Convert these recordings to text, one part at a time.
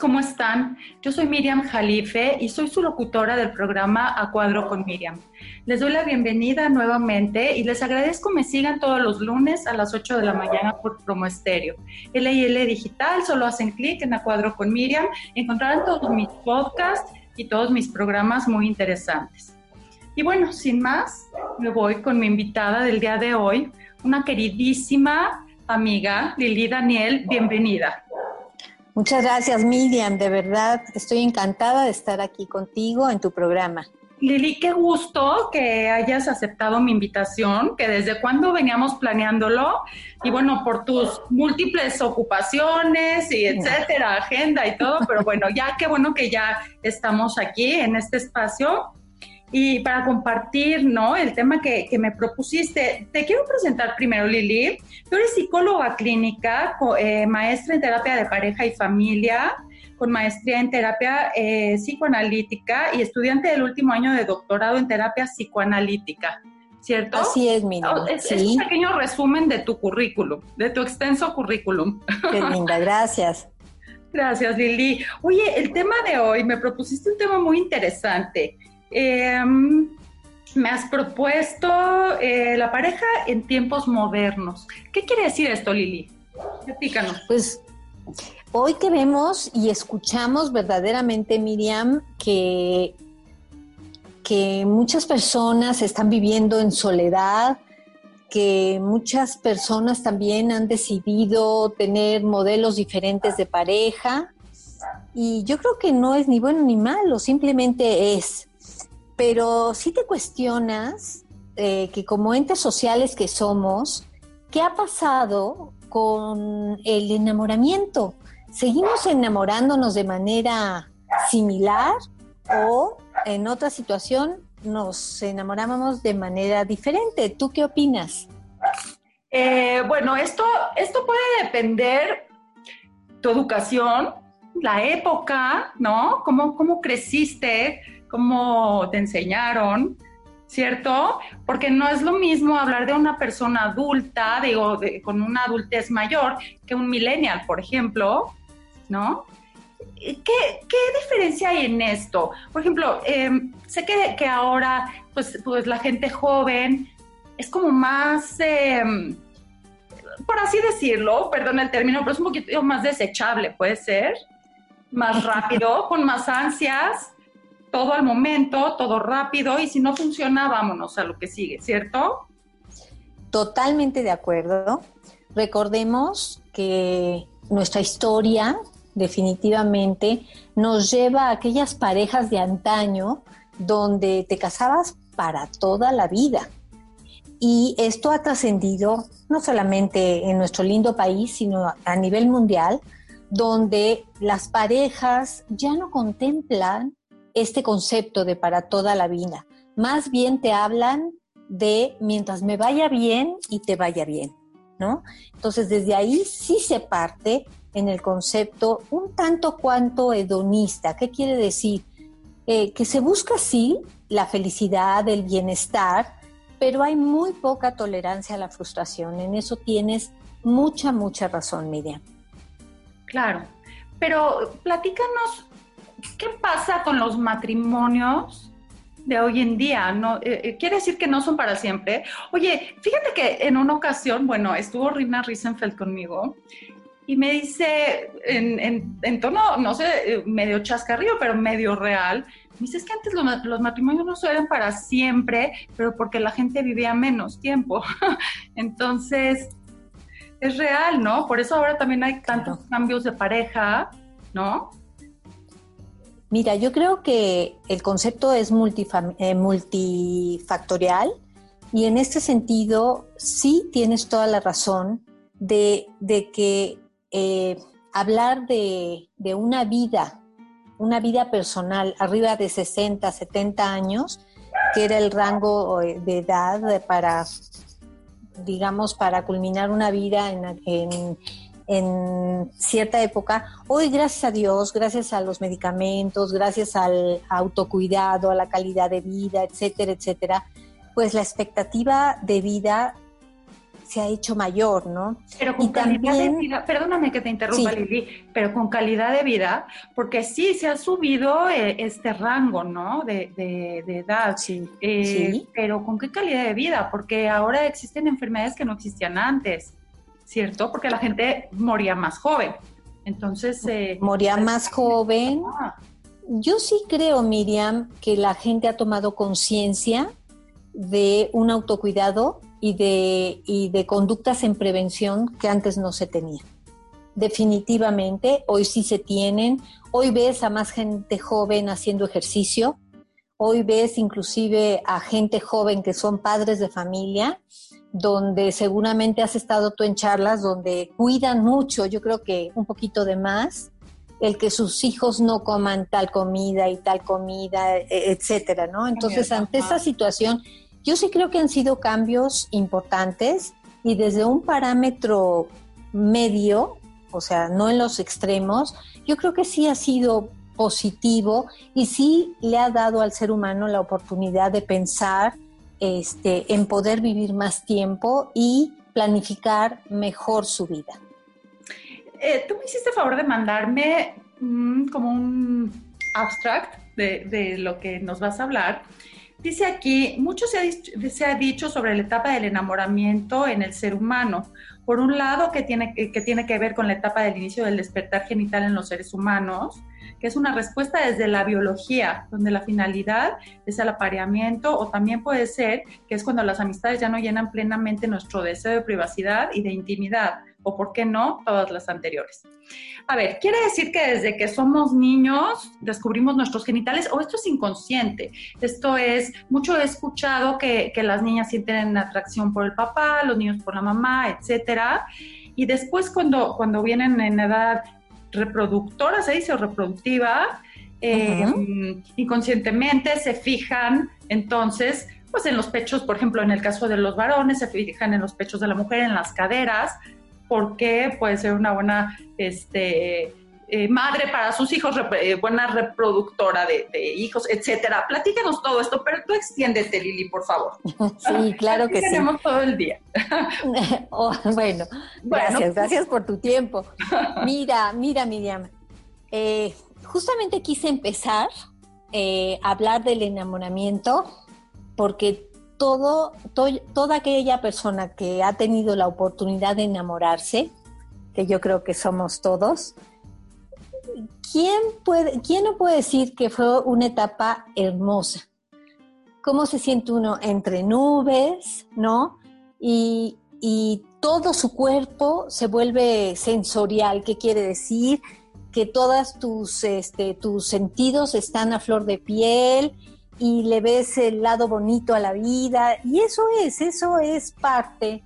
¿cómo están? Yo soy Miriam Jalife y soy su locutora del programa A Cuadro con Miriam. Les doy la bienvenida nuevamente y les agradezco me sigan todos los lunes a las 8 de la mañana por Promo Estéreo. L Digital, solo hacen clic en A Cuadro con Miriam, encontrarán todos mis podcasts y todos mis programas muy interesantes. Y bueno, sin más, me voy con mi invitada del día de hoy, una queridísima amiga, Lili Daniel, bienvenida. Muchas gracias, Miriam. De verdad, estoy encantada de estar aquí contigo en tu programa. Lili, qué gusto que hayas aceptado mi invitación, que desde cuando veníamos planeándolo y bueno, por tus múltiples ocupaciones y etcétera, agenda y todo, pero bueno, ya qué bueno que ya estamos aquí en este espacio y para compartir, ¿no? El tema que, me propusiste. Te quiero presentar primero, Lili. Tú eres psicóloga clínica, eh, maestra en terapia de pareja y familia, con maestría en terapia eh, psicoanalítica y estudiante del último año de doctorado en terapia psicoanalítica. ¿Cierto? Así es, Miriam. Oh, es, un pequeño resumen de tu currículum, de tu extenso currículum. Qué linda, gracias. Gracias, Lili. Oye, el tema de hoy, me propusiste un tema muy interesante Em, me has propuesto eh, la pareja en tiempos modernos. ¿Qué quiere decir esto, Lili? Explícanos. Pues hoy que vemos y escuchamos verdaderamente, Miriam, que, que muchas personas están viviendo en soledad, que muchas personas también han decidido tener modelos diferentes de pareja. Y yo creo que no es ni bueno ni malo, simplemente es pero si te cuestionas eh, que como entes sociales que somos, ¿qué ha pasado con el enamoramiento? ¿Seguimos enamorándonos de manera similar o en otra situación nos enamorábamos de manera diferente? ¿Tú qué opinas? Eh, bueno, esto, esto puede depender tu educación, la época, ¿no? ¿Cómo, cómo creciste? Cómo te enseñaron, ¿cierto? Porque no es lo mismo hablar de una persona adulta, digo, con una adultez mayor, que un millennial, por ejemplo, ¿no? ¿Qué, diferencia hay en esto? Por ejemplo, em, sé que, ahora, pues, pues la gente joven es como más, em, por así decirlo, perdón el término, pero es un poquito más desechable, puede ser, más rápido, con más ansias, todo al momento, todo rápido, y si no funciona, vámonos a lo que sigue, ¿cierto? Totalmente de acuerdo. Recordemos que nuestra historia definitivamente nos lleva a aquellas parejas de antaño donde te casabas para toda la vida. Y esto ha trascendido no solamente en nuestro lindo país, sino a nivel mundial, donde las parejas ya no contemplan este concepto de para toda la vida. Más bien te hablan de mientras me vaya bien y te vaya bien, ¿no? Entonces desde ahí sí se parte en el concepto un tanto cuanto hedonista. ¿Qué quiere decir? Eh, que se busca sí la felicidad, el bienestar, pero hay muy poca tolerancia a la frustración. En eso tienes mucha, mucha razón, Miriam. Claro, pero platícanos ¿qué pasa con los matrimonios de hoy en día? No, eh, eh, quiere decir que no son para siempre. Oye, fíjate que en una ocasión, bueno, estuvo Rina Riesenfeld conmigo y me dice en, tono, no sé, eh, medio chascarrillo, pero medio real. Me dice, es que antes los, matrimonios no eran para siempre, pero porque la gente vivía menos tiempo. Entonces, es real, ¿no? Por eso ahora también hay tantos cambios de pareja, ¿no? Mira, yo creo que el concepto es eh, multifactorial y en este sentido sí tienes toda la razón de, que eh, hablar de, una vida, una vida personal arriba de 60, 70 años, que era el rango eh, de edad para, digamos, para culminar una vida en, en en cierta época, hoy gracias a Dios, gracias a los medicamentos, gracias al autocuidado, a la calidad de vida, etcétera, etcétera, pues la expectativa de vida se ha hecho mayor, ¿no? Pero con calidad de vida, perdóname que te interrumpa Lili, pero con calidad de vida, porque sí se ha subido eh, este rango, ¿no? De, edad. Sí, eh, sí. Pero con qué calidad de vida, porque ahora existen enfermedades que no existían antes, ¿cierto? Porque la gente moría más joven. Entonces... Eh, moría pues, más joven. Ah. Yo sí creo, Miriam, que la gente ha tomado conciencia de un autocuidado y de, y de conductas en prevención que antes no se tenían. Definitivamente, hoy sí se tienen. Hoy ves a más gente joven haciendo ejercicio. Hoy ves inclusive a gente joven que son padres de familia, donde seguramente has estado tú en charlas, donde cuidan mucho, yo creo que un poquito de más, el que sus hijos no coman tal comida y tal comida, e, etcétera, ¿no? Entonces, ante esa situación, yo sí creo que han sido cambios importantes y desde un parámetro medio, o sea, no en los extremos, yo creo que sí ha sido positivo y sí le ha dado al ser humano la oportunidad de pensar este, en poder vivir más tiempo y planificar mejor su vida. Eh, tú me hiciste favor de mandarme mm, como un abstract de, de, lo que nos vas a hablar Dice aquí, mucho se ha, dicho, sobre la etapa del enamoramiento en el ser humano. Por un lado, que tiene, que tiene que ver con la etapa del inicio del despertar genital en los seres humanos, que es una respuesta desde la biología, donde la finalidad es el apareamiento, o también puede ser que es cuando las amistades ya no llenan plenamente nuestro deseo de privacidad y de intimidad, o por qué no, todas las anteriores. A ver, quiere decir que desde que somos niños descubrimos nuestros genitales, o esto es inconsciente. Esto es, mucho he escuchado que, las niñas sienten atracción por el papá, los niños por la mamá, etcétera. Y después cuando, cuando vienen en edad reproductora, se dice, o reproductiva, eh, inconscientemente se fijan entonces pues en los pechos, por ejemplo, en el caso de los varones, se fijan en los pechos de la mujer, en las caderas, porque puede ser una buena este, eh, madre para sus hijos, eh, buena reproductora de, hijos, etcétera. Platícanos todo esto, pero tú extiéndete, Lili, por favor. Sí, claro que sí. Tenemos todo el día. Oh, bueno, gracias, gracias por tu tiempo. Mira, mira, Miriam, eh, justamente quise empezar a hablar del enamoramiento porque todo, toda aquella persona que ha tenido la oportunidad de enamorarse, que yo creo que somos todos, ¿quién, puede, ¿quién no puede decir que fue una etapa hermosa? ¿Cómo se siente uno entre nubes, no? Y, y todo su cuerpo se vuelve sensorial. ¿Qué quiere decir? Que todos tus, este, tus sentidos están a flor de piel, y le ves el lado bonito a la vida. Y eso es, eso es parte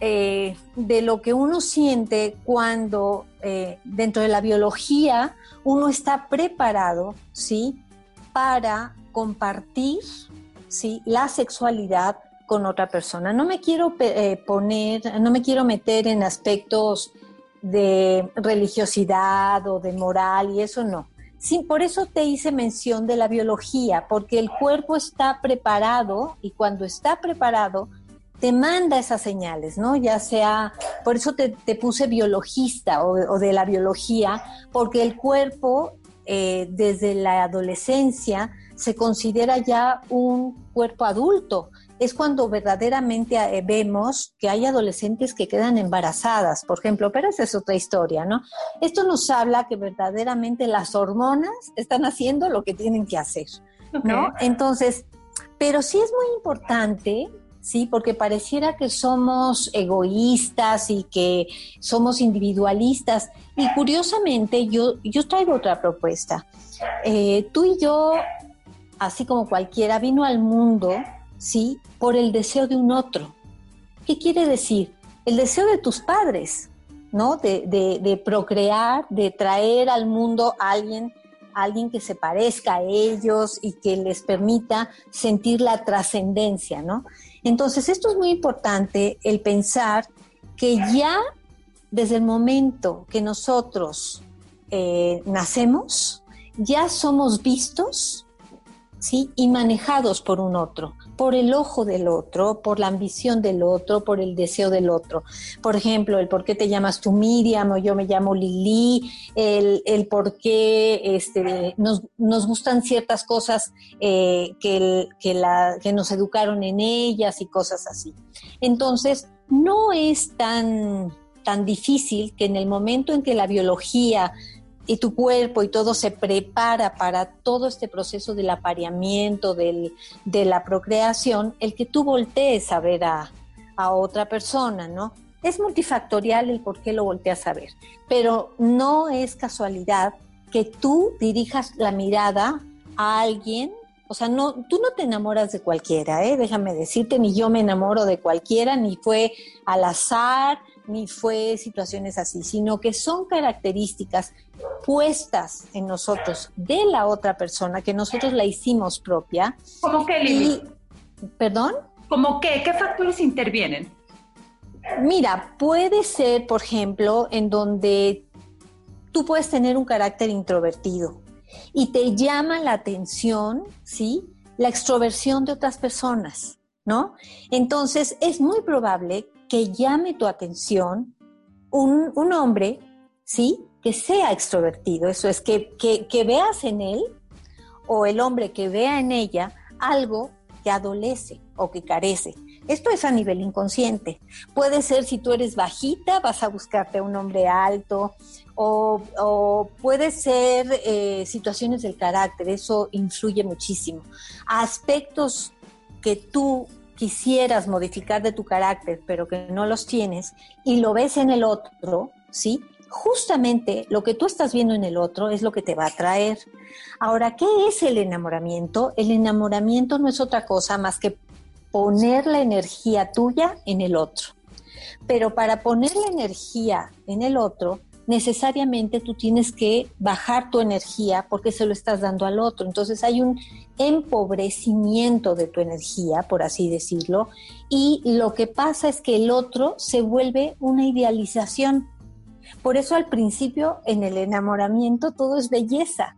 eh, de lo que uno siente cuando eh, dentro de la biología uno está preparado, ¿sí? Para compartir, ¿sí? La sexualidad con otra persona. No me quiero eh, poner, no me quiero meter en aspectos de religiosidad o de moral y eso no. Sí, por eso te hice mención de la biología, porque el cuerpo está preparado y cuando está preparado te manda esas señales, ¿no? Ya sea, por eso te, puse biologista o, de la biología, porque el cuerpo eh, desde la adolescencia se considera ya un cuerpo adulto es cuando verdaderamente eh, vemos que hay adolescentes que quedan embarazadas, por ejemplo, pero esa es otra historia, ¿no? Esto nos habla que verdaderamente las hormonas están haciendo lo que tienen que hacer, ¿no? Entonces, pero sí es muy importante, sí, porque pareciera que somos egoístas y que somos individualistas. Y curiosamente, yo, yo traigo otra propuesta. Eh, tú y yo, así como cualquiera, vino al mundo ¿sí? Por el deseo de un otro. ¿Qué quiere decir? El deseo de tus padres, ¿no? De, procrear, de traer al mundo a alguien, alguien que se parezca a ellos y que les permita sentir la trascendencia, ¿no? Entonces, esto es muy importante, el pensar que ya desde el momento que nosotros eh, nacemos, ya somos vistos ¿sí? Y manejados por un otro, por el ojo del otro, por la ambición del otro, por el deseo del otro. Por ejemplo, el por qué te llamas tú Miriam o yo me llamo Lili, el, el por qué este, nos, nos gustan ciertas cosas eh, que, que, la, que nos educaron en ellas y cosas así. Entonces, no es tan, tan difícil que en el momento en que la biología y tu cuerpo y todo se prepara para todo este proceso del apareamiento, del, de la procreación, el que tú voltees a ver a, a otra persona, ¿no? Es multifactorial el por qué lo volteas a ver, pero no es casualidad que tú dirijas la mirada a alguien, o sea, no, tú no te enamoras de cualquiera, ¿eh? déjame decirte, ni yo me enamoro de cualquiera, ni fue al azar, ni fue situaciones así, sino que son características puestas en nosotros de la otra persona, que nosotros la hicimos propia. ¿Cómo qué, Lili? ¿Perdón? ¿Cómo qué? ¿Qué factores intervienen? Mira, puede ser, por ejemplo, en donde tú puedes tener un carácter introvertido y te llama la atención, ¿sí? La extroversión de otras personas, ¿no? Entonces, es muy probable que llame tu atención un, un hombre, ¿sí? Que sea extrovertido, eso es, que, que, veas en él o el hombre que vea en ella algo que adolece o que carece. Esto es a nivel inconsciente. Puede ser si tú eres bajita, vas a buscarte a un hombre alto, o, o puede ser eh, situaciones del carácter, eso influye muchísimo. Aspectos que tú quisieras modificar de tu carácter, pero que no los tienes, y lo ves en el otro, ¿sí? Justamente lo que tú estás viendo en el otro es lo que te va a atraer. Ahora, ¿qué es el enamoramiento? El enamoramiento no es otra cosa más que poner la energía tuya en el otro. Pero para poner la energía en el otro, necesariamente tú tienes que bajar tu energía porque se lo estás dando al otro. Entonces hay un empobrecimiento de tu energía, por así decirlo, y lo que pasa es que el otro se vuelve una idealización. Por eso al principio en el enamoramiento todo es belleza.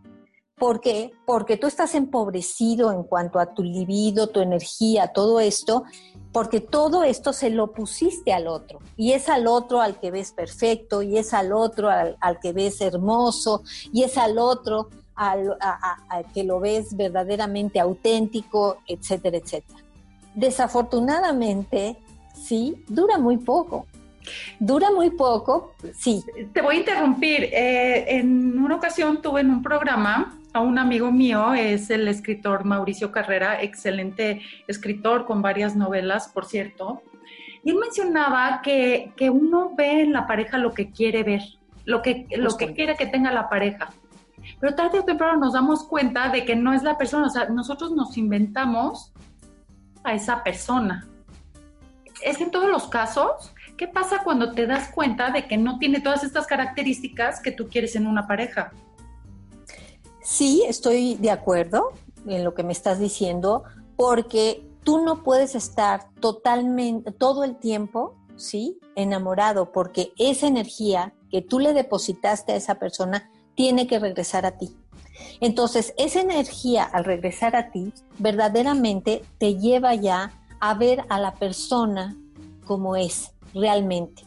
¿Por qué? Porque tú estás empobrecido en cuanto a tu libido, tu energía, todo esto, porque todo esto se lo pusiste al otro y es al otro al que ves perfecto y es al otro al, que ves hermoso y es al otro al, que lo ves verdaderamente auténtico, etcétera, etcétera. Desafortunadamente, sí, dura muy poco. Dura muy poco, sí. Te voy a interrumpir. Eh, en una ocasión tuve en un programa a un amigo mío, es el escritor Mauricio Carrera, excelente escritor con varias novelas, por cierto. Y él mencionaba que, uno ve en la pareja lo que quiere ver, lo que, lo que quiere que tenga la pareja. Pero tarde o temprano nos damos cuenta de que no es la persona, o sea, nosotros nos inventamos a esa persona. Es en todos los casos. ¿Qué pasa cuando te das cuenta de que no tiene todas estas características que tú quieres en una pareja? Sí, estoy de acuerdo en lo que me estás diciendo, porque tú no puedes estar totalmente, todo el tiempo, ¿sí? Enamorado, porque esa energía que tú le depositaste a esa persona tiene que regresar a ti. Entonces, esa energía al regresar a ti verdaderamente te lleva ya a ver a la persona como es realmente.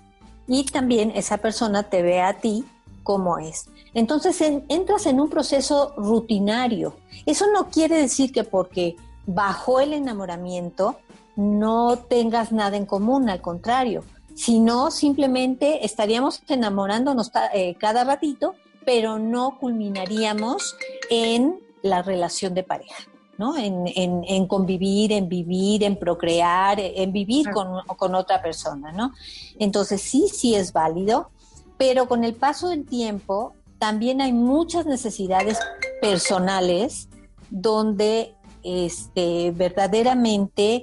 Y también esa persona te ve a ti como es. Entonces entras en un proceso rutinario. Eso no quiere decir que porque bajó el enamoramiento no tengas nada en común, al contrario, sino simplemente estaríamos enamorándonos eh, cada ratito, pero no culminaríamos en la relación de pareja. ¿no? En, convivir, en vivir, en procrear, en vivir con, con, otra persona, ¿no? Entonces sí, sí es válido, pero con el paso del tiempo también hay muchas necesidades personales donde este, verdaderamente,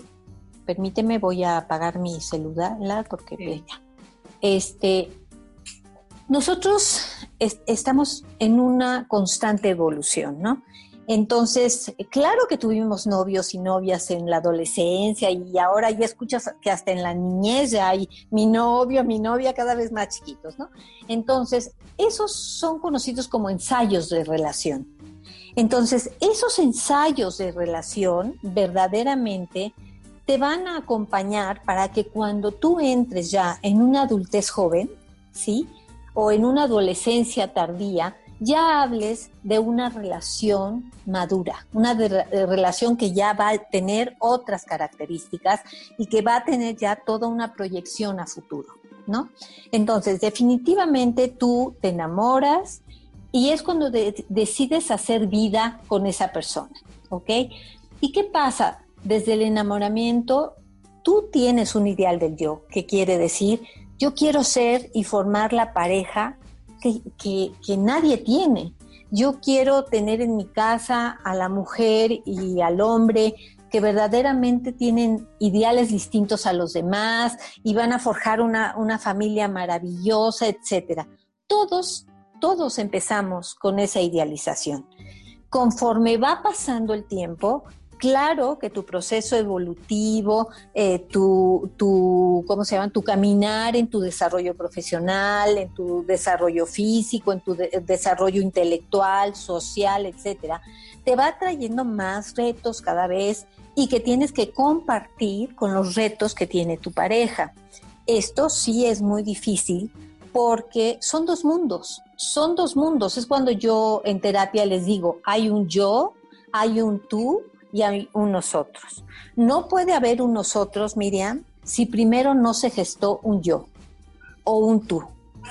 permíteme, voy a apagar mi celular porque este, nosotros estamos en una constante evolución, ¿no? Entonces, claro que tuvimos novios y novias en la adolescencia y ahora ya escuchas que hasta en la niñez ya hay mi novio, mi novia cada vez más chiquitos, ¿no? Entonces, esos son conocidos como ensayos de relación. Entonces, esos ensayos de relación verdaderamente te van a acompañar para que cuando tú entres ya en una adultez joven, ¿sí? O en una adolescencia tardía, ya hables de una relación madura, una relación que ya va a tener otras características y que va a tener ya toda una proyección a futuro, ¿no? Entonces, definitivamente tú te enamoras y es cuando decides hacer vida con esa persona, ¿ok? ¿Y qué pasa? Desde el enamoramiento, tú tienes un ideal del yo, que quiere decir, yo quiero ser y formar la pareja que, nadie tiene. Yo quiero tener en mi casa a la mujer y al hombre que verdaderamente tienen ideales distintos a los demás y van a forjar una, una familia maravillosa, etcétera. Todos, todos empezamos con esa idealización. Conforme va pasando el tiempo, Claro que tu proceso evolutivo, eh, tu, tu, ¿cómo se llama? Tu caminar en tu desarrollo profesional, en tu desarrollo físico, en tu desarrollo intelectual, social, etcétera, te va trayendo más retos cada vez y que tienes que compartir con los retos que tiene tu pareja. Esto sí es muy difícil porque son dos mundos, son dos mundos. Es cuando yo en terapia les digo, hay un yo, hay un tú y hay un nosotros. No puede haber un nosotros, Miriam, si primero no se gestó un yo o un tú.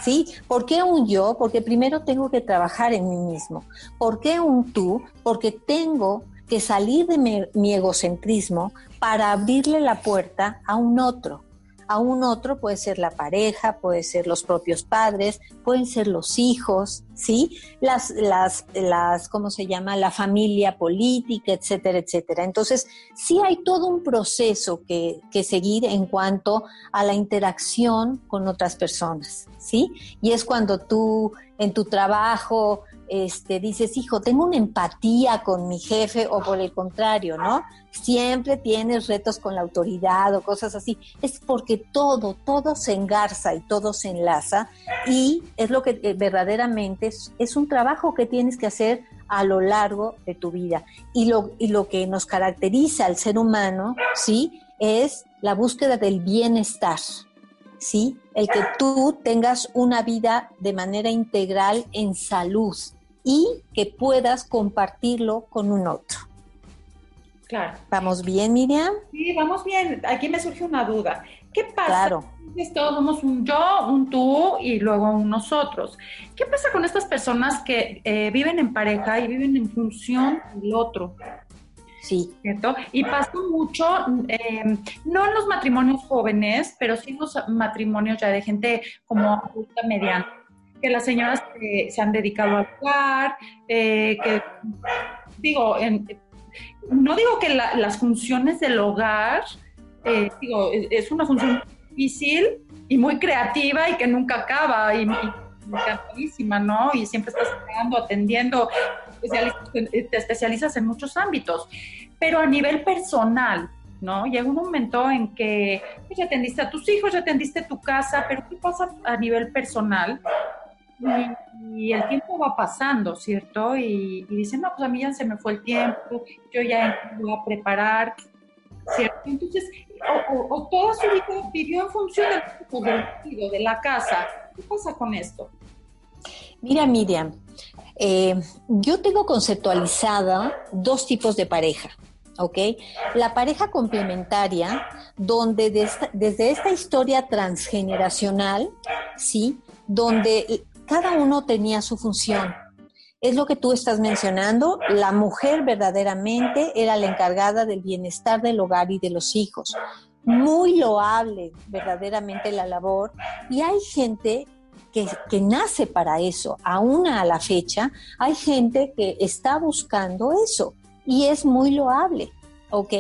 ¿Sí? ¿Por qué un yo? Porque primero tengo que trabajar en mí mismo. ¿Por qué un tú? Porque tengo que salir de mi, mi egocentrismo para abrirle la puerta a un otro a un otro, puede ser la pareja, puede ser los propios padres, pueden ser los hijos, ¿sí? Las, las, las, ¿cómo se llama? La familia política, etcétera, etcétera. Entonces, sí hay todo un proceso que, que seguir en cuanto a la interacción con otras personas, ¿sí? Y es cuando tú en tu trabajo este, dices, hijo, tengo una empatía con mi jefe o por el contrario, ¿no? Siempre tienes retos con la autoridad o cosas así. Es porque todo, todo se engarza y todo se enlaza y es lo que eh, verdaderamente es, es un trabajo que tienes que hacer a lo largo de tu vida. Y lo, y lo que nos caracteriza al ser humano, ¿sí? Es la búsqueda del bienestar, ¿sí? El que tú tengas una vida de manera integral en salud, y que puedas compartirlo con un otro. Claro. ¿Vamos bien, Miriam? Sí, vamos bien. Aquí me surge una duda. ¿Qué pasa? Claro. Todos somos un yo, un tú y luego un nosotros. ¿Qué pasa con estas personas que eh, viven en pareja y viven en función del otro? Sí. ¿Cierto? Y pasa mucho, em, no en los matrimonios jóvenes, pero sí en los matrimonios ya de gente como adulta mediana que las señoras se han dedicado a jugar, eh, que digo, no digo que las funciones del hogar, eh, digo, es, una función difícil y muy creativa y que nunca acaba y, y ¿no? Y siempre estás creando, atendiendo, te especializas en muchos ámbitos, pero a nivel personal, ¿no? Llega un momento en que pues, ya atendiste a tus hijos, ya atendiste tu casa, pero ¿qué pasa a nivel personal? y, el tiempo va pasando, ¿cierto? Y, dicen, no, pues a mí ya se me fue el tiempo, yo ya voy a preparar, ¿cierto? Entonces, o, toda su vida vivió en función del de la casa. ¿Qué pasa con esto? Mira, Miriam, eh, yo tengo conceptualizada dos tipos de pareja. ¿ok? La pareja complementaria, donde desde esta historia transgeneracional, ¿sí? Donde cada uno tenía su función. Es lo que tú estás mencionando, la mujer verdaderamente era la encargada del bienestar del hogar y de los hijos. Muy loable verdaderamente la labor y hay gente que, que, nace para eso, aún a la fecha, hay gente que está buscando eso y es muy loable, ¿ok?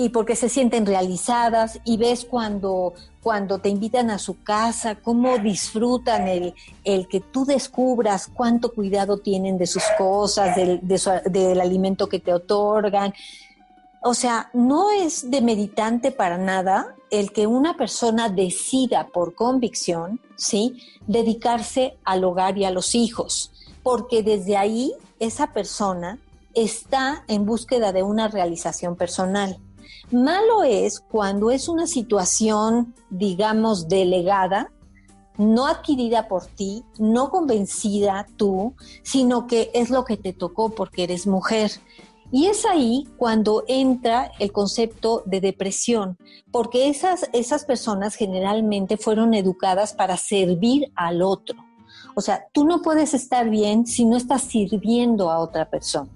Y porque se sienten realizadas y ves cuando, cuando te invitan a su casa, cómo disfrutan el, el que tú descubras cuánto cuidado tienen de sus cosas, del, del alimento que te otorgan. O sea, no es de meditante para nada el que una persona decida por convicción, ¿sí?, dedicarse al hogar y a los hijos porque desde ahí esa persona está en búsqueda de una realización personal. Malo es cuando es una situación, digamos, delegada, no adquirida por ti, no convencida tú, sino que es lo que te tocó porque eres mujer. Y es ahí cuando entra el concepto de depresión, porque esas, esas personas generalmente fueron educadas para servir al otro. O sea, tú no puedes estar bien si no estás sirviendo a otra persona.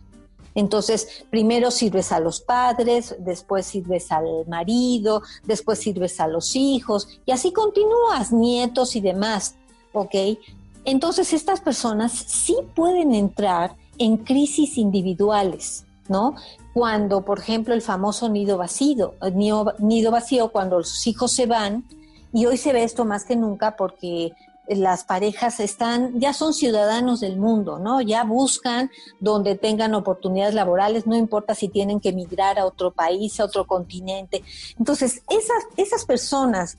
Entonces, primero sirves a los padres, después sirves al marido, después sirves a los hijos, y así continúas, nietos y demás, ¿ok? Entonces, estas personas sí pueden entrar en crisis individuales ¿no? Cuando, por ejemplo, el famoso nido vacío, nido, nido vacío, cuando los hijos se van, y hoy se ve esto más que nunca porque las parejas están, ya son ciudadanos del mundo, ¿no? Ya buscan donde tengan oportunidades laborales, no importa si tienen que emigrar a otro país, a otro continente. Entonces, esas, esas personas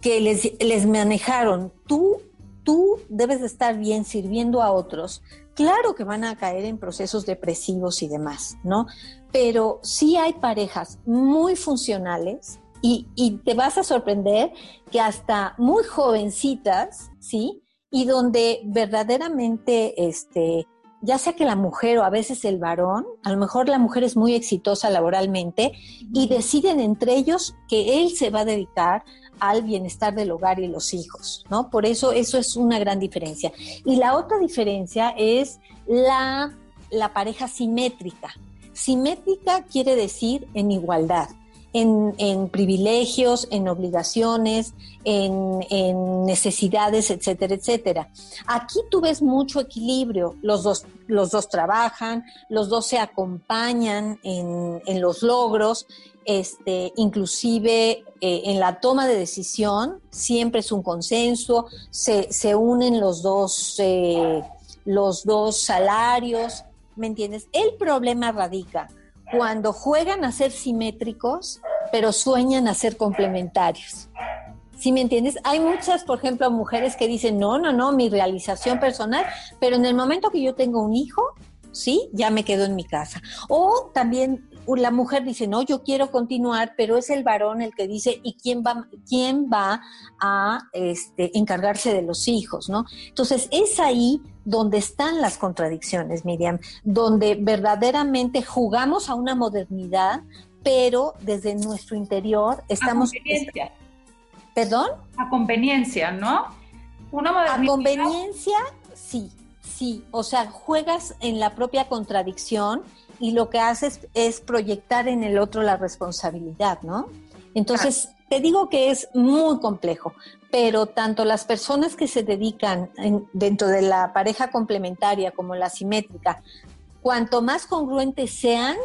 que les, les manejaron, tú, tú debes de estar bien sirviendo a otros, Claro que van a caer en procesos depresivos y demás, ¿no? Pero sí hay parejas muy funcionales y, te vas a sorprender que hasta muy jovencitas, ¿sí? Y donde verdaderamente, este, ya sea que la mujer o a veces el varón, a lo mejor la mujer es muy exitosa laboralmente y deciden entre ellos que él se va a dedicar al bienestar del hogar y los hijos, ¿no? Por eso eso es una gran diferencia. Y la otra diferencia es la, la pareja simétrica. Simétrica quiere decir en igualdad. En, privilegios, en obligaciones, en, necesidades, etcétera, etcétera. Aquí tú ves mucho equilibrio, los dos, los dos trabajan, los dos se acompañan en, en los logros este, inclusive eh, en la toma de decisión siempre es un consenso, se, se unen los dos, eh, los dos salarios, ¿me entiendes? El problema radica cuando juegan a ser simétricos, pero sueñan a ser complementarios. ¿Sí me entiendes? Hay muchas, por ejemplo, mujeres que dicen, no, no, no, mi realización personal, pero en el momento que yo tengo un hijo, sí, ya me quedo en mi casa. O también la mujer dice, no, yo quiero continuar, pero es el varón el que dice, ¿y quién va, quién va a este, encargarse de los hijos? ¿no? Entonces, es ahí donde están las contradicciones, Miriam, donde verdaderamente jugamos a una modernidad, pero desde nuestro interior estamos... A conveniencia. ¿Perdón? A conveniencia, ¿no? Una modernidad. A conveniencia, sí, sí. O sea, juegas en la propia contradicción y lo que haces es proyectar en el otro la responsabilidad, ¿no? Entonces, te digo que es muy complejo, pero tanto las personas que se dedican dentro de la pareja complementaria como la simétrica, cuanto más congruentes sean,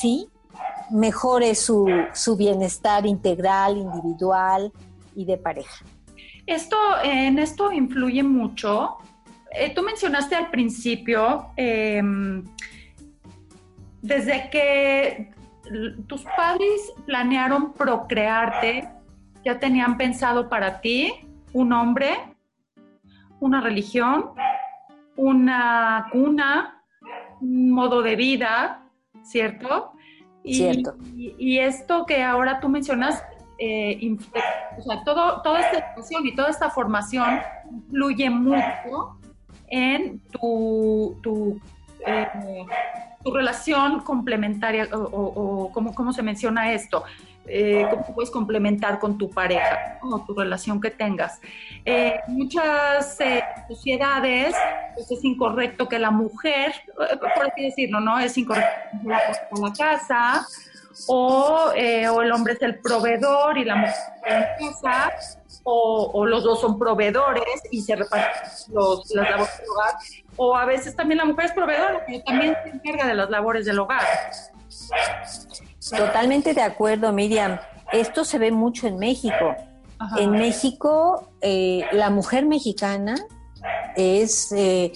sí, mejor es su, su bienestar integral, individual y de pareja. Esto, en esto influye mucho. Eh, tú mencionaste al principio eh, desde que tus padres planearon procrearte, ya tenían pensado para ti un hombre, una religión, una cuna, un modo de vida, ¿cierto? Y, Cierto. Y, esto que ahora tú mencionas, eh, o sea, todo, toda esta educación y toda esta formación influye mucho en tu, tu eh, tu relación complementaria o, ¿cómo, se menciona esto, eh, cómo puedes complementar con tu pareja o tu relación que tengas. Eh, muchas eh, sociedades pues es incorrecto que la mujer, por así decirlo, ¿no? Es incorrecto que la, la casa o, o, el hombre es el proveedor y la mujer en casa o, los dos son proveedores y se reparten los, las labores hogar, o a veces también la mujer es proveedora, pero también se encarga de las labores del hogar. Totalmente de acuerdo, Miriam. Esto se ve mucho en México. En México, eh, la mujer mexicana es, eh,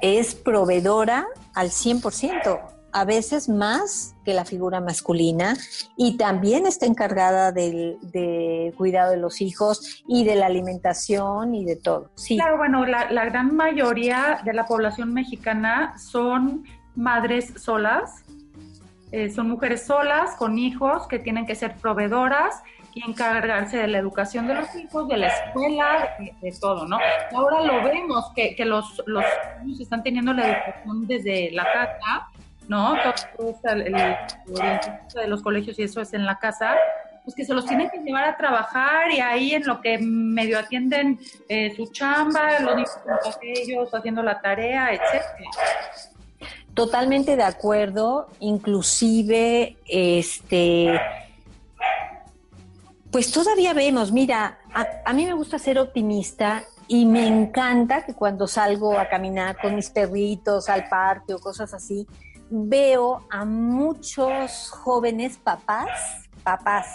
es proveedora al 100%. A veces más que la figura masculina y también está encargada del, cuidado de los hijos y de la alimentación y de todo. Sí. Claro, bueno, la, gran mayoría de la población mexicana son madres solas, eh, son mujeres solas con hijos que tienen que ser proveedoras y encargarse de la educación de los hijos, de la escuela, de, todo, ¿no? Ahora lo vemos que, que los, los niños están teniendo la educación desde la casa, ¿no? Todo, el, el, de los colegios y eso es en la casa, pues que se los tienen que llevar a trabajar y ahí en lo que medio atienden eh, su chamba, niños con ellos haciendo la tarea, etcétera. Totalmente de acuerdo, inclusive este pues todavía vemos, mira, a, mí me gusta ser optimista y me encanta que cuando salgo a caminar con mis perritos al parque o cosas así, veo a muchos jóvenes papás, papás,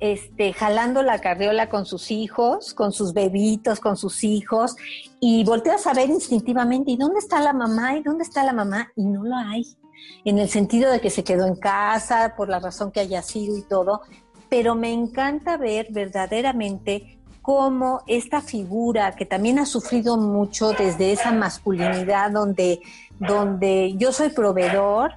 este, jalando la carriola con sus hijos, con sus bebitos, con sus hijos, y volteas a ver instintivamente, ¿y dónde está la mamá? ¿Y dónde está la mamá? Y no lo hay. En el sentido de que se quedó en casa, por la razón que haya sido y todo, pero me encanta ver verdaderamente cómo esta figura que también ha sufrido mucho desde esa masculinidad donde, donde yo soy proveedor,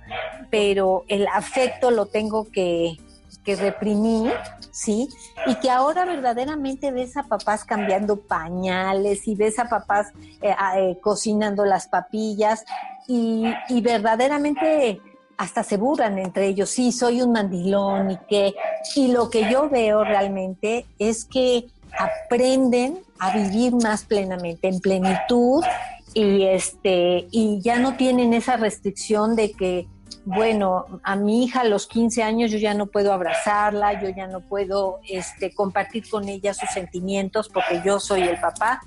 pero el afecto lo tengo que, que reprimir, ¿sí? Y que ahora verdaderamente ves a papás cambiando pañales y ves a papás eh, eh, cocinando las papillas y, y verdaderamente hasta se burlan entre ellos, sí, soy un mandilón y que, y lo que yo veo realmente es que aprenden a vivir más plenamente, en plenitud, y este, y ya no tienen esa restricción de que, bueno, a mi hija a los 15 años yo ya no puedo abrazarla, yo ya no puedo este, compartir con ella sus sentimientos porque yo soy el papá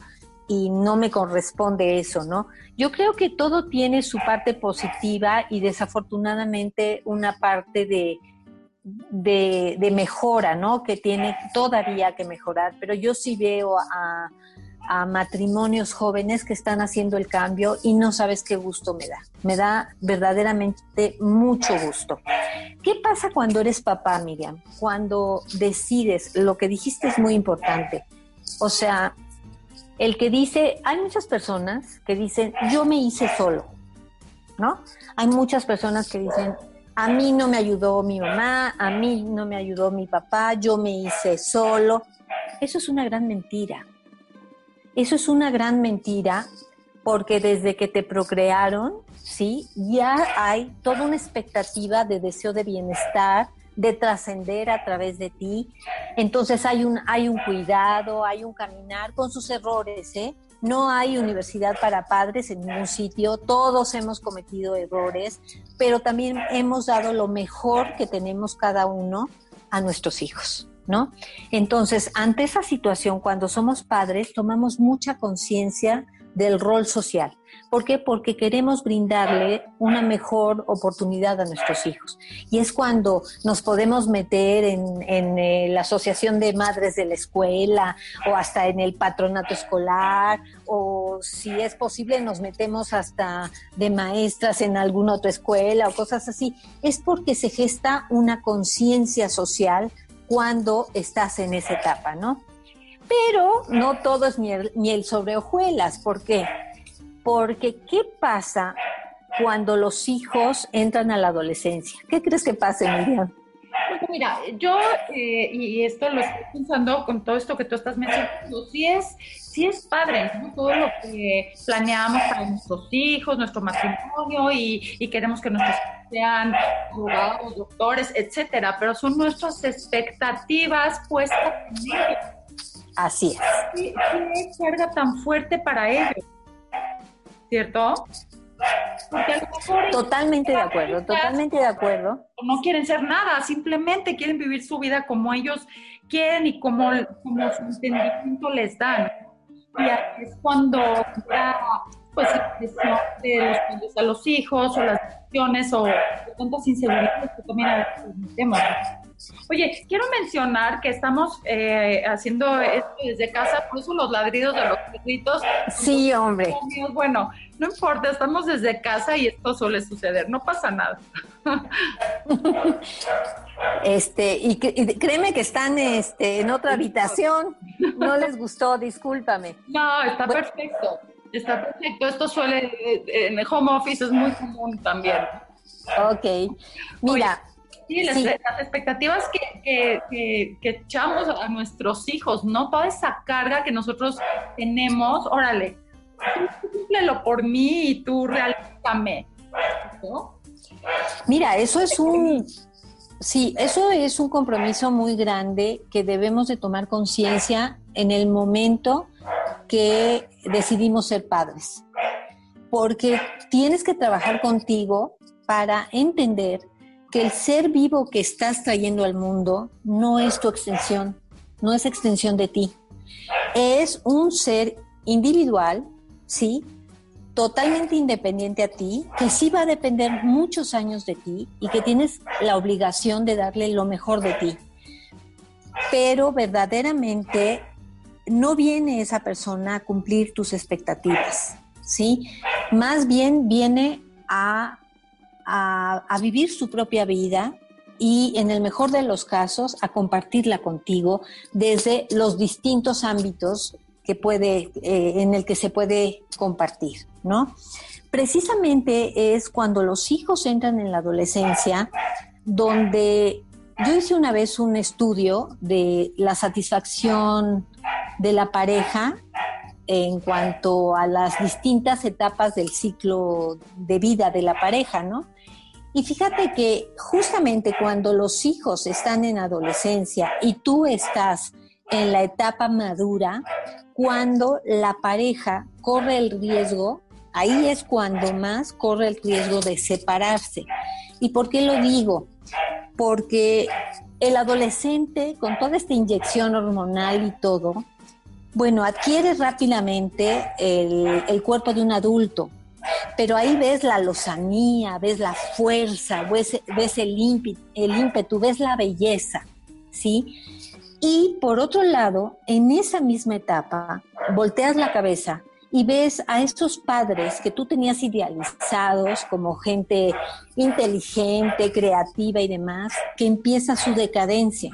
y no me corresponde eso, ¿no? Yo creo que todo tiene su parte positiva y desafortunadamente una parte de, de, mejora, ¿no? Que tiene todavía que mejorar, pero yo sí veo a, a matrimonios jóvenes que están haciendo el cambio y no sabes qué gusto me da. Me da verdaderamente mucho gusto. ¿Qué pasa cuando eres papá, Miriam? Cuando decides, lo que dijiste es muy importante. O sea, el que dice, hay muchas personas que dicen, yo me hice solo, ¿no? Hay muchas personas que dicen, a mí no me ayudó mi mamá, a mí no me ayudó mi papá, yo me hice solo. Eso es una gran mentira. Eso es una gran mentira porque desde que te procrearon, ¿sí? Ya hay toda una expectativa de deseo de bienestar, de trascender a través de ti. Entonces hay un, hay un cuidado, hay un caminar con sus errores, ¿eh? No hay universidad para padres en ningún sitio, todos hemos cometido errores, pero también hemos dado lo mejor que tenemos cada uno a nuestros hijos, ¿no? Entonces, ante esa situación, cuando somos padres, tomamos mucha conciencia del rol social. ¿Por qué? Porque queremos brindarle una mejor oportunidad a nuestros hijos. Y es cuando nos podemos meter en, eh, la asociación de madres de la escuela o hasta en el patronato escolar o si es posible nos metemos hasta de maestras en alguna otra escuela o cosas así. Es porque se gesta una conciencia social cuando estás en esa etapa, ¿no? Pero no todo es miel, sobre hojuelas. ¿Por qué? Porque ¿qué pasa cuando los hijos entran a la adolescencia? ¿Qué crees que pase, Miriam? Pues mira, yo, eh, y esto lo estoy pensando con todo esto que tú estás mencionando, sí es, sí es padre, todo lo que planeamos para nuestros hijos, nuestro matrimonio, y, y queremos que nuestros hijos sean abogados, doctores, etcétera, pero son nuestras expectativas puestas en ellos. Así es. ¿Qué, qué carga tan fuerte para ellos? ¿cierto? Totalmente de acuerdo, totalmente de acuerdo. No quieren ser nada, simplemente quieren vivir su vida como ellos quieren y como, como su entendimiento les dan. Y es cuando ya, pues, la de los a los hijos o las decisiones o tantas inseguridades que también a veces Oye, quiero mencionar que estamos eh, haciendo esto desde casa, por eso los ladridos de los perritos. Sí, hombre. Bueno, no importa, estamos desde casa y esto suele suceder, no pasa nada. Este, y, créeme que están este, en otra habitación, no les gustó, discúlpame. No, está perfecto, está perfecto. Esto suele, eh, en el home office es muy común también. Ok, mira. Sí, las, expectativas que, que, echamos a nuestros hijos, ¿no? Toda esa carga que nosotros tenemos, órale, tú cúmplelo por mí y tú realízame, ¿no? Mira, eso es un, sí, eso es un compromiso muy grande que debemos de tomar conciencia en el momento que decidimos ser padres, porque tienes que trabajar contigo para entender que el ser vivo que estás trayendo al mundo no es tu extensión, no es extensión de ti. Es un ser individual, ¿sí? Totalmente independiente a ti, que sí va a depender muchos años de ti y que tienes la obligación de darle lo mejor de ti. Pero verdaderamente no viene esa persona a cumplir tus expectativas, ¿sí? Más bien viene a a, vivir su propia vida y en el mejor de los casos a compartirla contigo desde los distintos ámbitos que puede, eh, en el que se puede compartir, ¿no? Precisamente es cuando los hijos entran en la adolescencia donde yo hice una vez un estudio de la satisfacción de la pareja en cuanto a las distintas etapas del ciclo de vida de la pareja, ¿no? Y fíjate que justamente cuando los hijos están en adolescencia y tú estás en la etapa madura, cuando la pareja corre el riesgo, ahí es cuando más corre el riesgo de separarse. ¿Y por qué lo digo? Porque el adolescente, con toda esta inyección hormonal y todo, bueno, adquiere rápidamente el, el cuerpo de un adulto, pero ahí ves la lozanía, ves la fuerza, ves, el, ímpetu, el ímpetu, ves la belleza, ¿sí? Y por otro lado, en esa misma etapa, volteas la cabeza y ves a estos padres que tú tenías idealizados como gente inteligente, creativa y demás, que empieza su decadencia.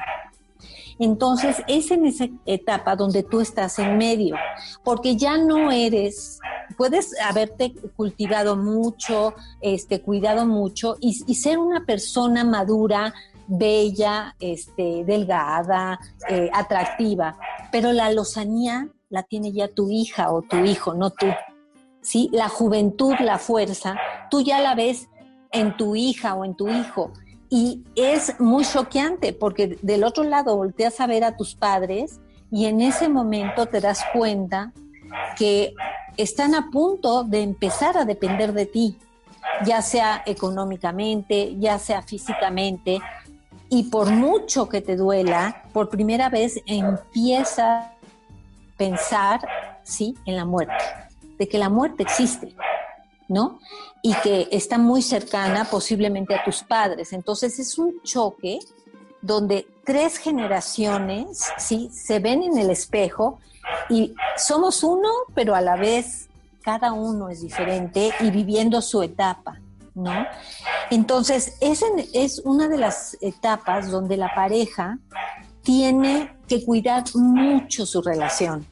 Entonces es en esa etapa donde tú estás en medio, porque ya no eres puedes haberte cultivado mucho, este, cuidado mucho y, ser una persona madura, bella, este, delgada, eh, atractiva, pero la lozanía la tiene ya tu hija o tu hijo, no tú. ¿Sí? La juventud, la fuerza, tú ya la ves en tu hija o en tu hijo. Y es muy choqueante porque del otro lado volteas a ver a tus padres y en ese momento te das cuenta que están a punto de empezar a depender de ti, ya sea económicamente, ya sea físicamente, y por mucho que te duela, por primera vez empieza a pensar, sí, en la muerte, de que la muerte existe, ¿no? Y que está muy cercana posiblemente a tus padres. Entonces es un choque donde tres generaciones, sí, se ven en el espejo y somos uno, pero a la vez cada uno es diferente y viviendo su etapa, ¿no? Entonces, es, es una de las etapas donde la pareja tiene que cuidar mucho su relación,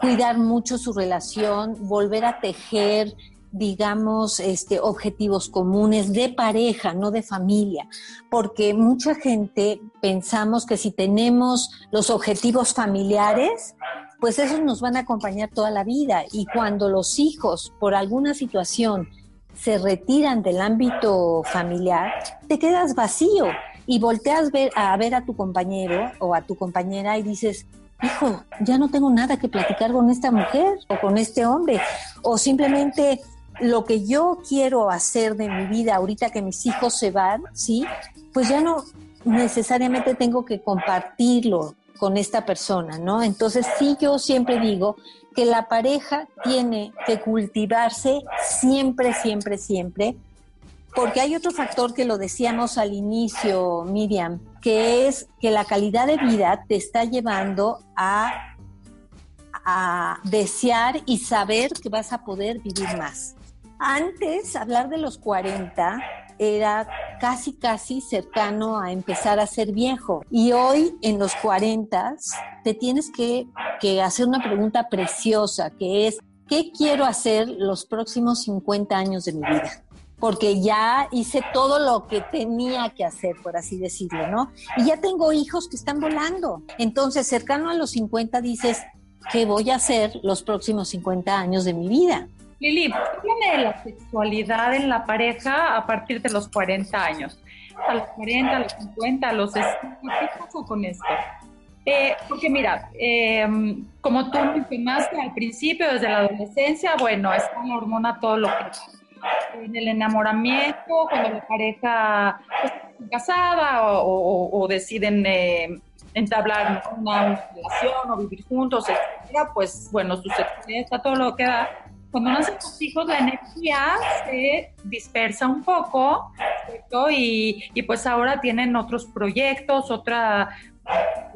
cuidar mucho su relación, volver a tejer digamos, este, objetivos comunes de pareja, no de familia, porque mucha gente pensamos que si tenemos los objetivos familiares, pues esos nos van a acompañar toda la vida. Y cuando los hijos por alguna situación se retiran del ámbito familiar, te quedas vacío y volteas a ver a tu compañero o a tu compañera y dices, hijo, ya no tengo nada que platicar con esta mujer o con este hombre, o simplemente lo que yo quiero hacer de mi vida ahorita que mis hijos se van, ¿sí? Pues ya no necesariamente tengo que compartirlo con esta persona, ¿no? Entonces sí yo siempre digo que la pareja tiene que cultivarse siempre, siempre, siempre, porque hay otro factor que lo decíamos al inicio, Miriam, que es que la calidad de vida te está llevando a, desear y saber que vas a poder vivir más. Antes, hablar de los 40 era casi, casi cercano a empezar a ser viejo. Y hoy, en los 40, te tienes que, hacer una pregunta preciosa, que es, ¿qué quiero hacer los próximos 50 años de mi vida? porque ya hice todo lo que tenía que hacer, por así decirlo, ¿no? Y ya tengo hijos que están volando. Entonces, cercano a los 50 dices, ¿qué voy a hacer los próximos 50 años de mi vida? Lili, háblame de la sexualidad en la pareja a partir de los 40 años. A los 40, a los 50, a los 60, ¿qué pasa con esto? Eh, porque mira, em, como tú mencionaste al principio, desde la adolescencia, bueno, está la hormona todo lo que en el enamoramiento, cuando la pareja está casada o, deciden eh, entablar una, relación o vivir juntos, etcétera, pues bueno, su sexualidad está todo lo que da cuando nacen los hijos la energía se dispersa un poco, Y, y, pues ahora tienen otros proyectos, otra,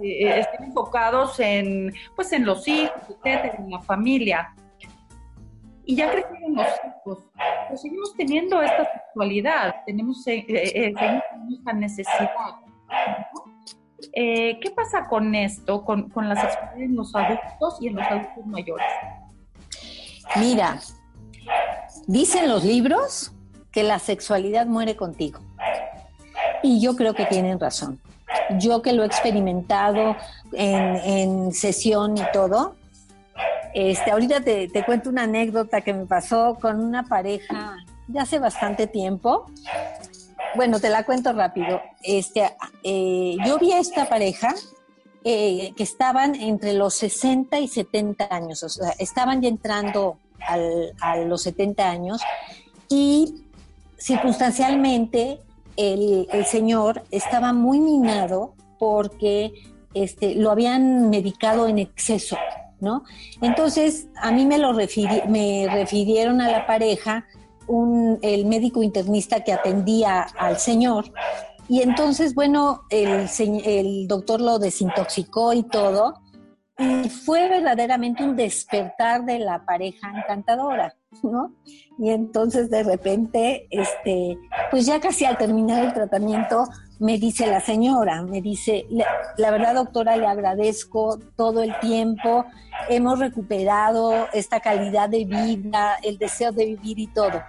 eh, están enfocados en, pues en los hijos, etcétera, en la familia. Y ya crecieron los hijos, pues seguimos teniendo esta sexualidad, tenemos, eh, eh, esta necesidad. ¿Qué pasa con esto, con, con la sexualidad en los adultos y en los adultos mayores? Mira, dicen los libros que la sexualidad muere contigo. Y yo creo que tienen razón. Yo que lo he experimentado en, sesión y todo, este, ahorita te, cuento una anécdota que me pasó con una pareja de hace bastante tiempo. Bueno, te la cuento rápido. Este, eh, yo vi a esta pareja eh, que estaban entre los 60 y 70 años, o sea, estaban ya entrando a los 70 años y circunstancialmente el, señor estaba muy minado porque este, lo habían medicado en exceso, ¿no? Entonces, a mí me lo me refirieron a la pareja, un, el médico internista que atendía al señor, y entonces, bueno, el, el doctor lo desintoxicó y todo, y fue verdaderamente un despertar de la pareja encantadora, ¿no? Y entonces de repente, este, pues ya casi al terminar el tratamiento, me dice la señora, me dice, la verdad doctora, le agradezco todo el tiempo, hemos recuperado esta calidad de vida, el deseo de vivir y todo.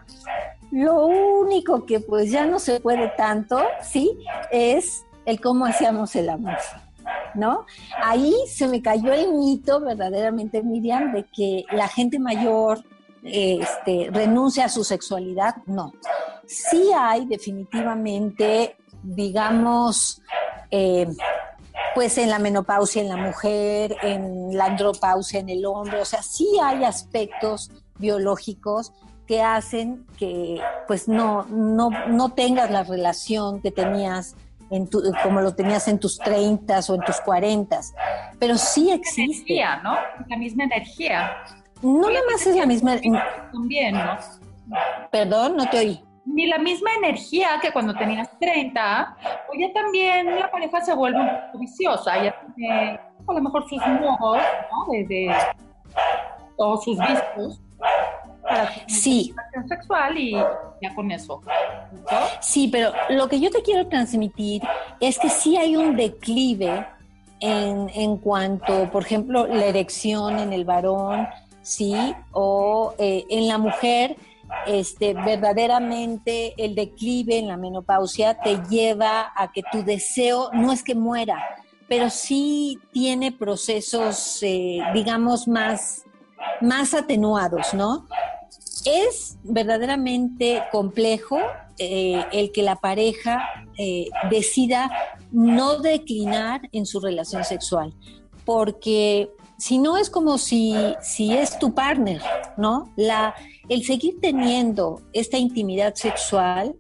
Lo único que pues ya no se puede tanto, ¿sí? Es el cómo hacíamos el amor, ¿no? Ahí se me cayó el mito verdaderamente, Miriam, de que la gente mayor este, renuncia a su sexualidad. No. Sí hay definitivamente, digamos, eh, pues en la menopausia en la mujer, en la andropausia en el hombre, o sea, sí hay aspectos biológicos que hacen que pues no, no, no tengas la relación que tenías en tu, como lo tenías en tus 30 o en tus 40, pero sí existe. La energía, ¿no? La misma energía. No nada más es la misma. También, ¿no? Perdón, no te oí. Ni la misma energía que cuando tenías 30, o ya también la pareja se vuelve un poco viciosa, ya tiene a lo mejor sus modos, ¿no? De, o sus vicios sí. sexual y ya con eso. Sí, pero lo que yo te quiero transmitir es que sí hay un declive en, en cuanto, por ejemplo, la erección en el varón, sí, o eh, en la mujer. Este, verdaderamente el declive en la menopausia te lleva a que tu deseo no es que muera, pero sí tiene procesos, eh, digamos, más, más atenuados, ¿no? Es verdaderamente complejo eh, el que la pareja eh, decida no declinar en su relación sexual, porque si no es como si, si es tu partner, ¿no? La, el seguir teniendo esta intimidad sexual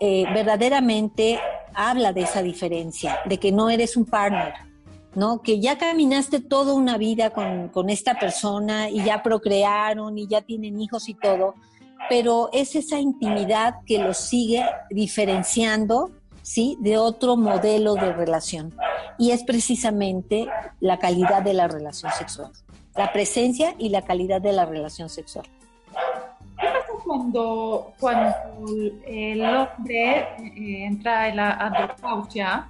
eh, verdaderamente habla de esa diferencia, de que no eres un partner, ¿no? Que ya caminaste toda una vida con, esta persona y ya procrearon y ya tienen hijos y todo, pero es esa intimidad que los sigue diferenciando ¿sí? De otro modelo de relación. Y es precisamente la calidad de la relación sexual. La presencia y la calidad de la relación sexual. ¿Qué pasa cuando, cuando el hombre eh, entra en la andropausia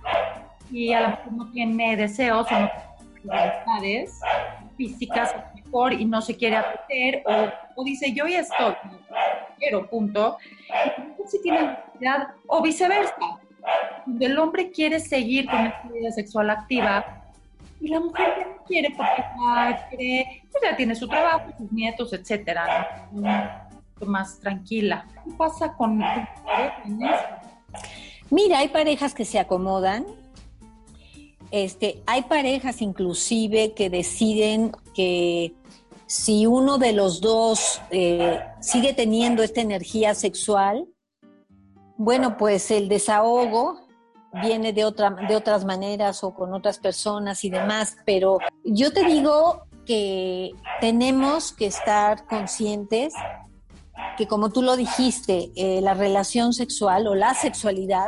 y a lo mejor no tiene deseos o no tiene necesidades físicas mejor y no se quiere hacer o, dice yo ya estoy, quiero, punto. Y si tiene necesidad o viceversa. Cuando el hombre quiere seguir con esta vida sexual activa y la mujer ya no quiere porque ya, quiere, pues ya tiene su trabajo, sus nietos, etcétera, más tranquila. ¿Qué pasa con, con Mira, hay parejas que se acomodan este, hay parejas inclusive que deciden que si uno de los dos eh, sigue teniendo esta energía sexual, bueno, pues el desahogo viene de, otra, otras maneras o con otras personas y demás, pero yo te digo que tenemos que estar conscientes que como tú lo dijiste, eh, la relación sexual o la sexualidad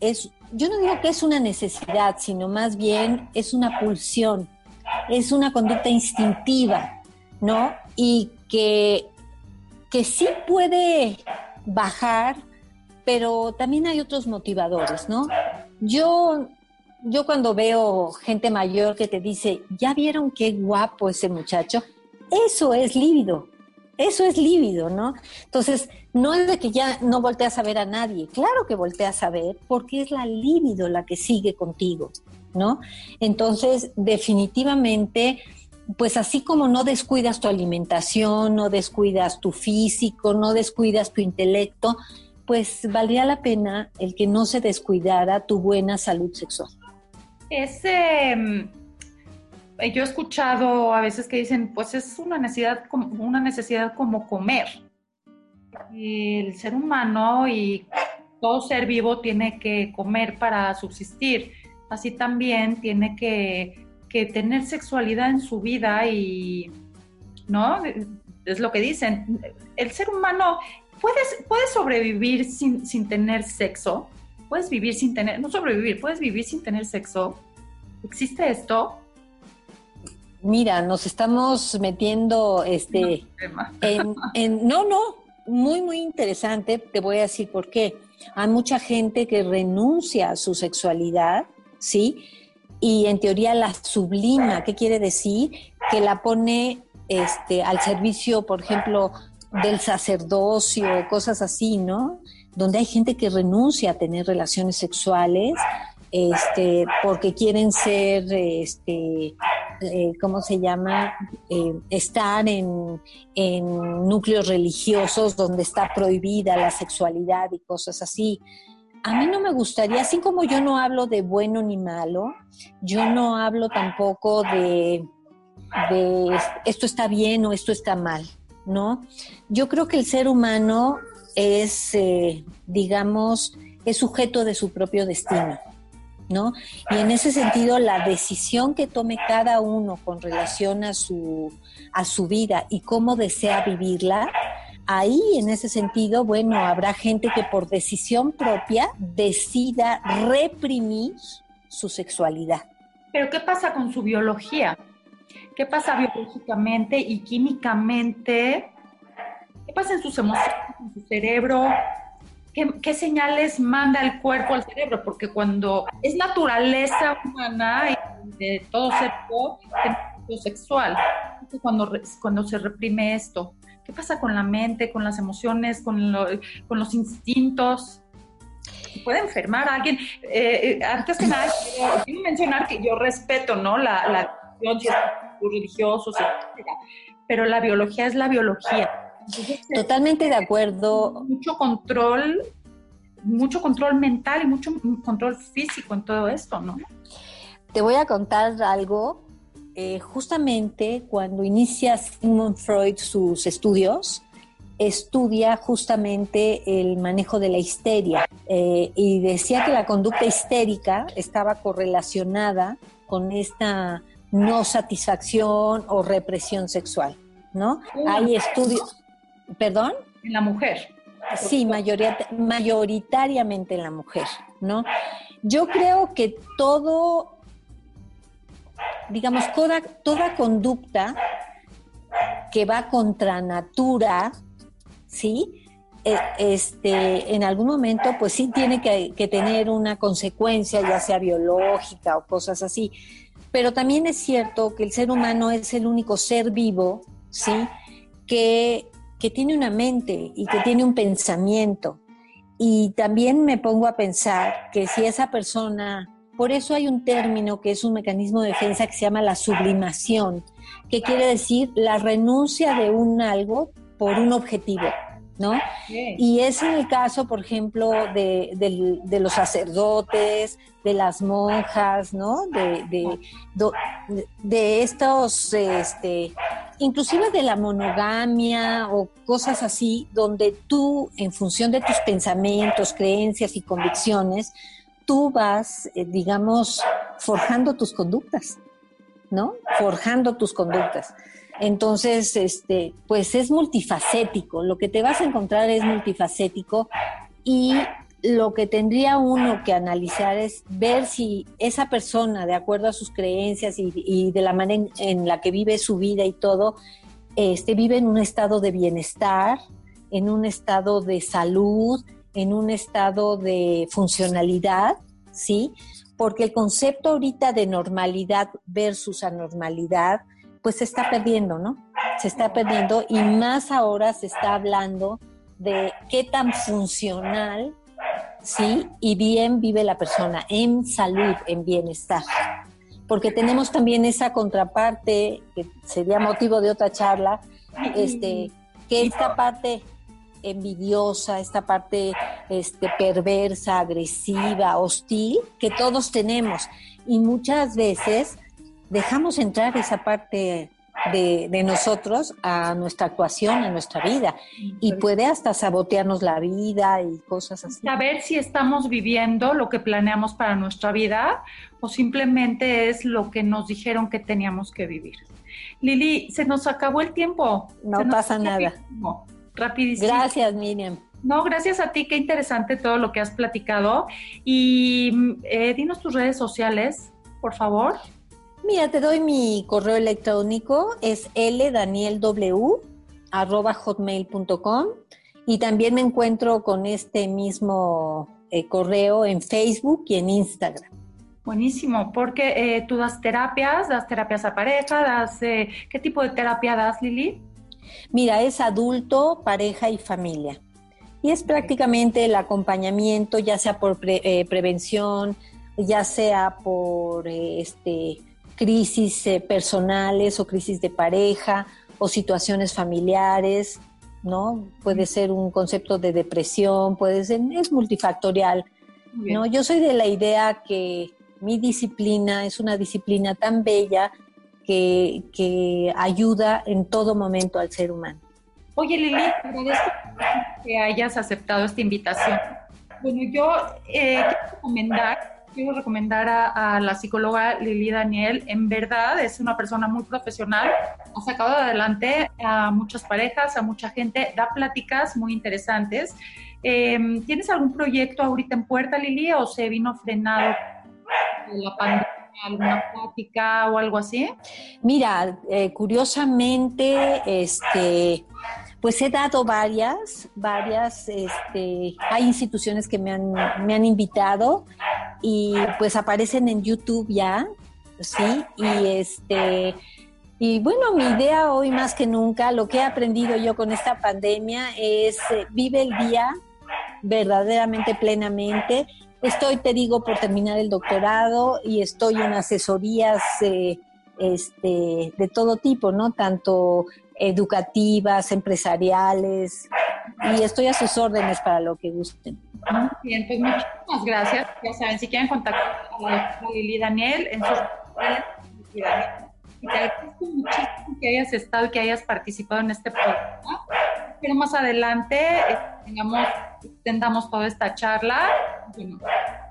es yo no digo que es una necesidad, sino más bien es una pulsión, es una conducta instintiva, ¿no? Y que, que sí puede bajar, pero también hay otros motivadores, ¿no? Yo, yo cuando veo gente mayor que te dice, ¿ya vieron qué guapo ese muchacho? Eso es lívido, eso es lívido, ¿no? Entonces, no es de que ya no volteas a ver a nadie, claro que volteas a ver porque es la líbido la que sigue contigo, ¿no? Entonces, definitivamente, pues así como no descuidas tu alimentación, no descuidas tu físico, no descuidas tu intelecto, pues valdría la pena el que no se descuidara tu buena salud sexual. Ese eh, yo he escuchado a veces que dicen, pues es una necesidad, una necesidad como comer. El ser humano y todo ser vivo tiene que comer para subsistir. Así también tiene que, tener sexualidad en su vida y, ¿no? Es lo que dicen. El ser humano puede, puede sobrevivir sin, sin tener sexo. Puedes vivir sin tener, no sobrevivir, puedes vivir sin tener sexo. ¿Existe esto? Mira, nos estamos metiendo este, en, no, no, muy, muy interesante. Te voy a decir por qué. Hay mucha gente que renuncia a su sexualidad, ¿sí? Y en teoría la sublima. ¿Qué quiere decir? Que la pone este, al servicio, por ejemplo, del sacerdocio, cosas así, ¿no? Donde hay gente que renuncia a tener relaciones sexuales este, porque quieren ser, este, eh, ¿cómo se llama? Eh, estar en, núcleos religiosos donde está prohibida la sexualidad y cosas así. A mí no me gustaría, así como yo no hablo de bueno ni malo, yo no hablo tampoco de, de esto está bien o esto está mal, ¿no? Yo creo que el ser humano es, eh, digamos, es sujeto de su propio destino. ¿No? Y en ese sentido, la decisión que tome cada uno con relación a su, a su vida y cómo desea vivirla, ahí en ese sentido, bueno, habrá gente que por decisión propia decida reprimir su sexualidad. Pero ¿qué pasa con su biología? ¿Qué pasa biológicamente y químicamente? ¿Qué pasa en sus emociones, en su cerebro? ¿Qué, señales manda el cuerpo al cerebro? Porque cuando es naturaleza humana y de todo ser sexual, cuando, cuando se reprime esto, ¿qué pasa con la mente, con las emociones, con, con los instintos? puede enfermar a alguien. Eh, eh, antes que nada, quiero, mencionar que yo respeto, ¿no? La, la religiosos, Pero la biología es la biología. Totalmente de acuerdo. Mucho control, mucho control mental y mucho control físico en todo esto, ¿no? Te voy a contar algo. Eh, justamente cuando inicia Sigmund Freud sus estudios, estudia justamente el manejo de la histeria eh, y decía que la conducta histérica estaba correlacionada con esta no satisfacción o represión sexual, ¿no? Hay estudios, ¿Perdón? En la mujer. Sí, mayoritariamente en la mujer, ¿no? Yo creo que todo, digamos, toda, toda conducta que va contra natura, ¿sí? E, este, en algún momento, pues sí tiene que, que, tener una consecuencia, ya sea biológica o cosas así. Pero también es cierto que el ser humano es el único ser vivo, ¿sí? Que, que tiene una mente y que tiene un pensamiento. Y también me pongo a pensar que si esa persona, por eso hay un término que es un mecanismo de defensa que se llama la sublimación, que quiere decir la renuncia de un algo por un objetivo. ¿No? Y es en el caso, por ejemplo, de, los sacerdotes, de las monjas, ¿no? De, de, estos, este, inclusive de la monogamia o cosas así, donde tú, en función de tus pensamientos, creencias y convicciones, tú vas, eh, digamos, forjando tus conductas, ¿no? Forjando tus conductas. Entonces, este, pues es multifacético, lo que te vas a encontrar es multifacético y lo que tendría uno que analizar es ver si esa persona, de acuerdo a sus creencias y, de la manera en, la que vive su vida y todo, este, vive en un estado de bienestar, en un estado de salud, en un estado de funcionalidad, ¿sí? Porque el concepto ahorita de normalidad versus anormalidad, pues se está perdiendo, ¿no? Se está perdiendo y más ahora se está hablando de qué tan funcional, ¿sí? Y bien vive la persona en salud, en bienestar. Porque tenemos también esa contraparte, que sería motivo de otra charla, este, que esta parte envidiosa, esta parte este, perversa, agresiva, hostil, que todos tenemos. Y muchas veces dejamos entrar esa parte de, nosotros a nuestra actuación, a nuestra vida. Y puede hasta sabotearnos la vida y cosas así. Saber si estamos viviendo lo que planeamos para nuestra vida o simplemente es lo que nos dijeron que teníamos que vivir. Lili, se nos acabó el tiempo. No pasa nada. Rapidísimo. Gracias, Miriam. No, gracias a ti, qué interesante todo lo que has platicado. Y eh, dinos tus redes sociales, por favor. Mira, te doy mi correo electrónico, es ldanielw.hotmail.com y también me encuentro con este mismo eh, correo en Facebook y en Instagram. Buenísimo, porque eh, tú das terapias, das terapias a pareja, das, eh, ¿qué tipo de terapia das, Lili? Mira, es adulto, pareja y familia. Y es prácticamente el acompañamiento, ya sea por prevención, ya sea por este crisis eh, personales o crisis de pareja o situaciones familiares, ¿no? Puede ser un concepto de depresión, puede ser, es multifactorial, ¿no? Yo soy de la idea que mi disciplina es una disciplina tan bella que, que ayuda en todo momento al ser humano. Oye, Lili, agradezco que hayas aceptado esta invitación. Bueno, yo eh, quiero recomendar quiero recomendar a, la psicóloga Lili Daniel. En verdad es una persona muy profesional. Ha sacado adelante a muchas parejas, a mucha gente, da pláticas muy interesantes. Em, ¿Tienes algún proyecto ahorita en puerta, Lili, o se vino frenado la pandemia? alguna plática o algo así? Mira, eh, curiosamente, este, pues he dado varias, varias, este, hay instituciones que me han, me han invitado y pues aparecen en YouTube ya, ¿sí? Y este... Y bueno, mi idea hoy más que nunca, lo que he aprendido yo con esta pandemia es eh, vive el día verdaderamente plenamente. Estoy, te digo, por terminar el doctorado y estoy en asesorías eh, este, de todo tipo, ¿no? Tanto educativas, empresariales, y estoy a sus órdenes para lo que gusten. Muy bien, pues muchísimas gracias. Ya saben, si quieren contactar a Lili Daniel en sus y te agradezco muchísimo que hayas estado y que hayas participado en este programa. Pero más adelante eh, tengamos, extendamos toda esta charla, bueno,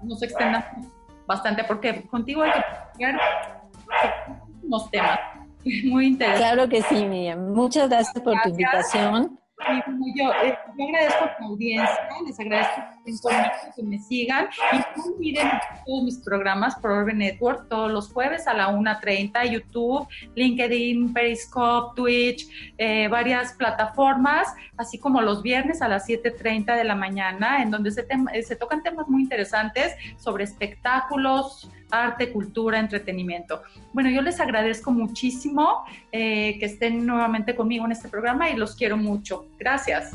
nos extendamos bastante porque contigo hay que platicar unos temas muy interesantes. Claro que sí, Miriam. Muchas gracias por tu invitación. Y yo, eh, yo agradezco a tu audiencia, les agradezco que me sigan y no olviden todos mis programas por Orbe Network todos los jueves a la 1.30, YouTube, LinkedIn, Periscope, Twitch, eh, varias plataformas, así como los viernes a las 7.30 de la mañana, en donde se, se tocan temas muy interesantes sobre espectáculos, arte, cultura, entretenimiento. Bueno, yo les agradezco muchísimo eh, que estén nuevamente conmigo en este programa y los quiero mucho. Gracias.